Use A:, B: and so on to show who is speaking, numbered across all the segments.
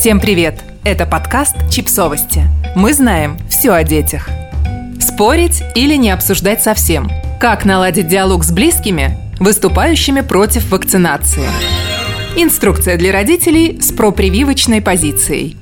A: Всем привет! Это подкаст «Чипсовости». Мы знаем все о детях. Спорить или не обсуждать совсем? Как наладить диалог с близкими, выступающими против вакцинации? Инструкция для родителей с пропрививочной позицией.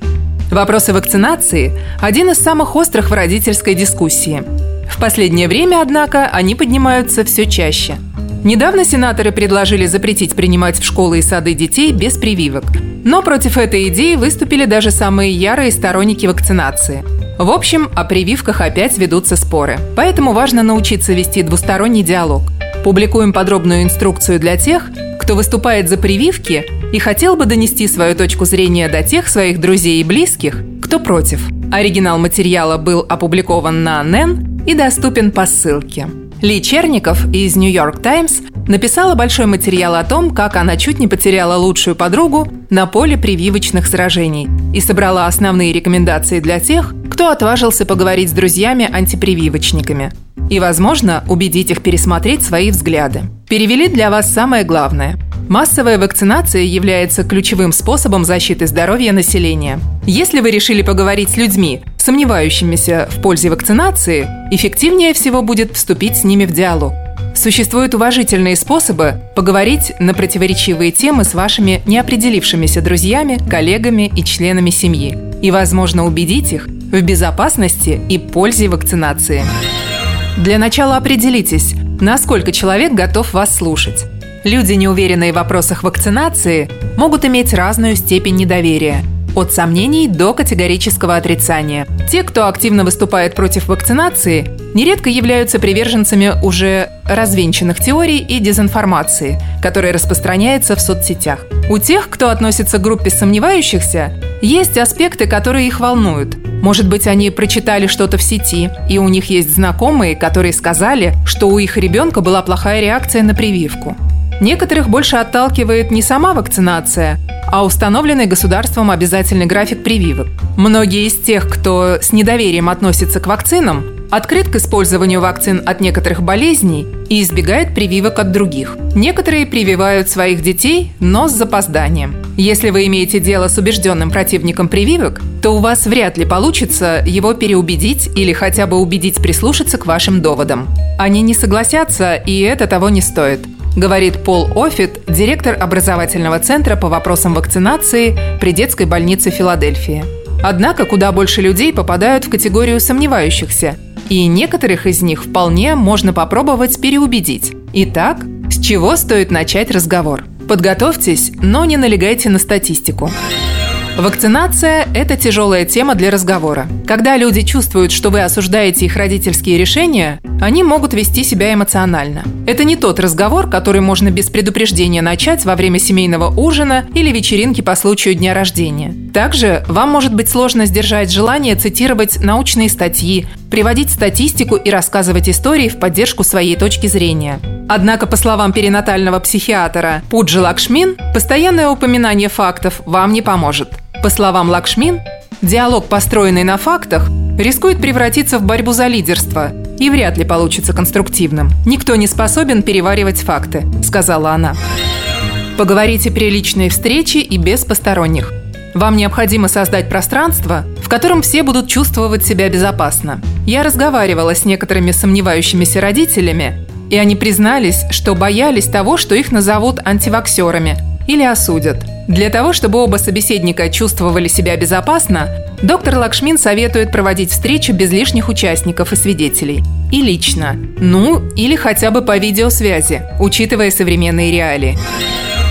A: Вопросы вакцинации – один из самых острых в родительской дискуссии. В последнее время, однако, они поднимаются все чаще – Недавно сенаторы предложили запретить принимать в школы и сады детей без прививок. Но против этой идеи выступили даже самые ярые сторонники вакцинации. В общем, о прививках опять ведутся споры. Поэтому важно научиться вести двусторонний диалог. Публикуем подробную инструкцию для тех, кто выступает за прививки и хотел бы донести свою точку зрения до тех своих друзей и близких, кто против. Оригинал материала был опубликован на NEN и доступен по ссылке. Ли Черников из New York Times написала большой материал о том, как она чуть не потеряла лучшую подругу на поле прививочных сражений и собрала основные рекомендации для тех, кто отважился поговорить с друзьями-антипрививочниками и, возможно, убедить их пересмотреть свои взгляды. Перевели для вас самое главное – Массовая вакцинация является ключевым способом защиты здоровья населения. Если вы решили поговорить с людьми, сомневающимися в пользе вакцинации, эффективнее всего будет вступить с ними в диалог. Существуют уважительные способы поговорить на противоречивые темы с вашими неопределившимися друзьями, коллегами и членами семьи. И, возможно, убедить их в безопасности и пользе вакцинации. Для начала определитесь, насколько человек готов вас слушать. Люди, неуверенные в вопросах вакцинации, могут иметь разную степень недоверия – от сомнений до категорического отрицания. Те, кто активно выступает против вакцинации, нередко являются приверженцами уже развенчанных теорий и дезинформации, которая распространяется в соцсетях. У тех, кто относится к группе сомневающихся, есть аспекты, которые их волнуют. Может быть, они прочитали что-то в сети, и у них есть знакомые, которые сказали, что у их ребенка была плохая реакция на прививку. Некоторых больше отталкивает не сама вакцинация, а установленный государством обязательный график прививок. Многие из тех, кто с недоверием относится к вакцинам, открыт к использованию вакцин от некоторых болезней и избегает прививок от других. Некоторые прививают своих детей, но с запозданием. Если вы имеете дело с убежденным противником прививок, то у вас вряд ли получится его переубедить или хотя бы убедить прислушаться к вашим доводам. Они не согласятся, и это того не стоит – говорит Пол Офит, директор образовательного центра по вопросам вакцинации при детской больнице Филадельфии. Однако куда больше людей попадают в категорию сомневающихся, и некоторых из них вполне можно попробовать переубедить. Итак, с чего стоит начать разговор? Подготовьтесь, но не налегайте на статистику. Вакцинация – это тяжелая тема для разговора. Когда люди чувствуют, что вы осуждаете их родительские решения, они могут вести себя эмоционально. Это не тот разговор, который можно без предупреждения начать во время семейного ужина или вечеринки по случаю дня рождения. Также вам может быть сложно сдержать желание цитировать научные статьи, приводить статистику и рассказывать истории в поддержку своей точки зрения. Однако, по словам перинатального психиатра Пуджи Лакшмин, постоянное упоминание фактов вам не поможет. По словам Лакшмин, диалог, построенный на фактах, рискует превратиться в борьбу за лидерство и вряд ли получится конструктивным. Никто не способен переваривать факты, сказала она. Поговорите при личной встрече и без посторонних. Вам необходимо создать пространство, в котором все будут чувствовать себя безопасно. Я разговаривала с некоторыми сомневающимися родителями, и они признались, что боялись того, что их назовут антиваксерами или осудят – для того, чтобы оба собеседника чувствовали себя безопасно, доктор Лакшмин советует проводить встречу без лишних участников и свидетелей. И лично. Ну, или хотя бы по видеосвязи, учитывая современные реалии.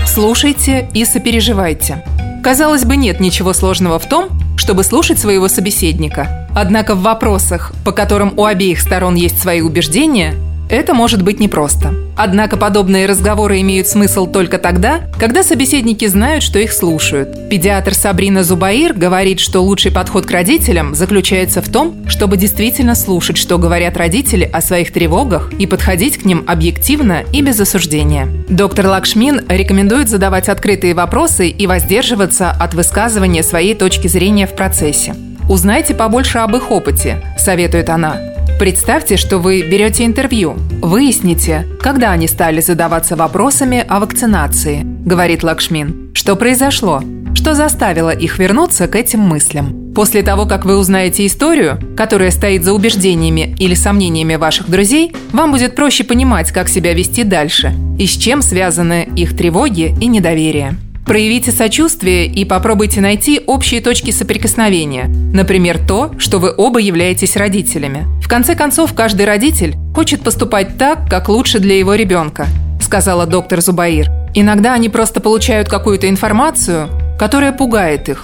A: Слушайте и сопереживайте. Казалось бы, нет ничего сложного в том, чтобы слушать своего собеседника. Однако в вопросах, по которым у обеих сторон есть свои убеждения, это может быть непросто. Однако подобные разговоры имеют смысл только тогда, когда собеседники знают, что их слушают. Педиатр Сабрина Зубаир говорит, что лучший подход к родителям заключается в том, чтобы действительно слушать, что говорят родители о своих тревогах и подходить к ним объективно и без осуждения. Доктор Лакшмин рекомендует задавать открытые вопросы и воздерживаться от высказывания своей точки зрения в процессе. Узнайте побольше об их опыте, советует она. Представьте, что вы берете интервью. Выясните, когда они стали задаваться вопросами о вакцинации, говорит Лакшмин. Что произошло? Что заставило их вернуться к этим мыслям? После того, как вы узнаете историю, которая стоит за убеждениями или сомнениями ваших друзей, вам будет проще понимать, как себя вести дальше и с чем связаны их тревоги и недоверие. Проявите сочувствие и попробуйте найти общие точки соприкосновения. Например, то, что вы оба являетесь родителями. В конце концов, каждый родитель хочет поступать так, как лучше для его ребенка, сказала доктор Зубаир. Иногда они просто получают какую-то информацию, которая пугает их.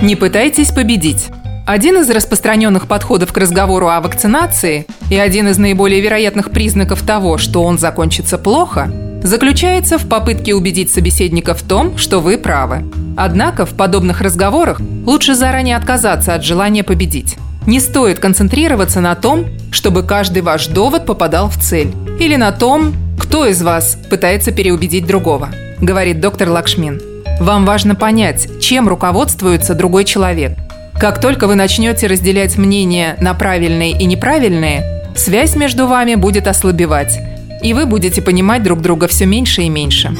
A: Не пытайтесь победить. Один из распространенных подходов к разговору о вакцинации и один из наиболее вероятных признаков того, что он закончится плохо, заключается в попытке убедить собеседника в том, что вы правы. Однако в подобных разговорах лучше заранее отказаться от желания победить. Не стоит концентрироваться на том, чтобы каждый ваш довод попадал в цель, или на том, кто из вас пытается переубедить другого, говорит доктор Лакшмин. Вам важно понять, чем руководствуется другой человек. Как только вы начнете разделять мнения на правильные и неправильные, связь между вами будет ослабевать, и вы будете понимать друг друга все меньше и меньше.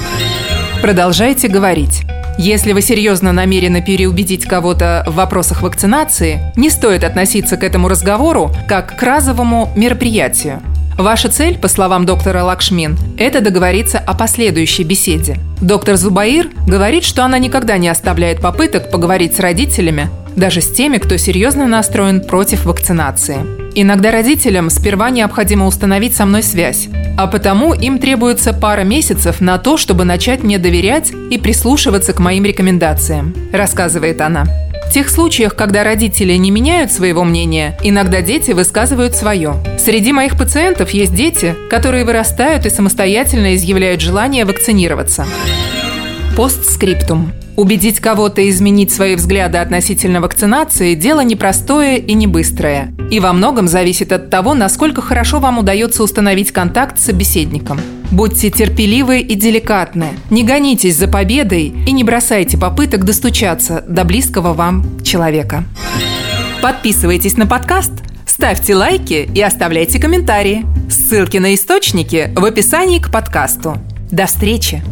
A: Продолжайте говорить. Если вы серьезно намерены переубедить кого-то в вопросах вакцинации, не стоит относиться к этому разговору как к разовому мероприятию. Ваша цель, по словам доктора Лакшмин, это договориться о последующей беседе. Доктор Зубаир говорит, что она никогда не оставляет попыток поговорить с родителями, даже с теми, кто серьезно настроен против вакцинации. Иногда родителям сперва необходимо установить со мной связь, а потому им требуется пара месяцев на то, чтобы начать мне доверять и прислушиваться к моим рекомендациям, рассказывает она. В тех случаях, когда родители не меняют своего мнения, иногда дети высказывают свое. Среди моих пациентов есть дети, которые вырастают и самостоятельно изъявляют желание вакцинироваться. Постскриптум. Убедить кого-то изменить свои взгляды относительно вакцинации – дело непростое и не быстрое. И во многом зависит от того, насколько хорошо вам удается установить контакт с собеседником. Будьте терпеливы и деликатны. Не гонитесь за победой и не бросайте попыток достучаться до близкого вам человека. Подписывайтесь на подкаст, ставьте лайки и оставляйте комментарии. Ссылки на источники в описании к подкасту. До встречи!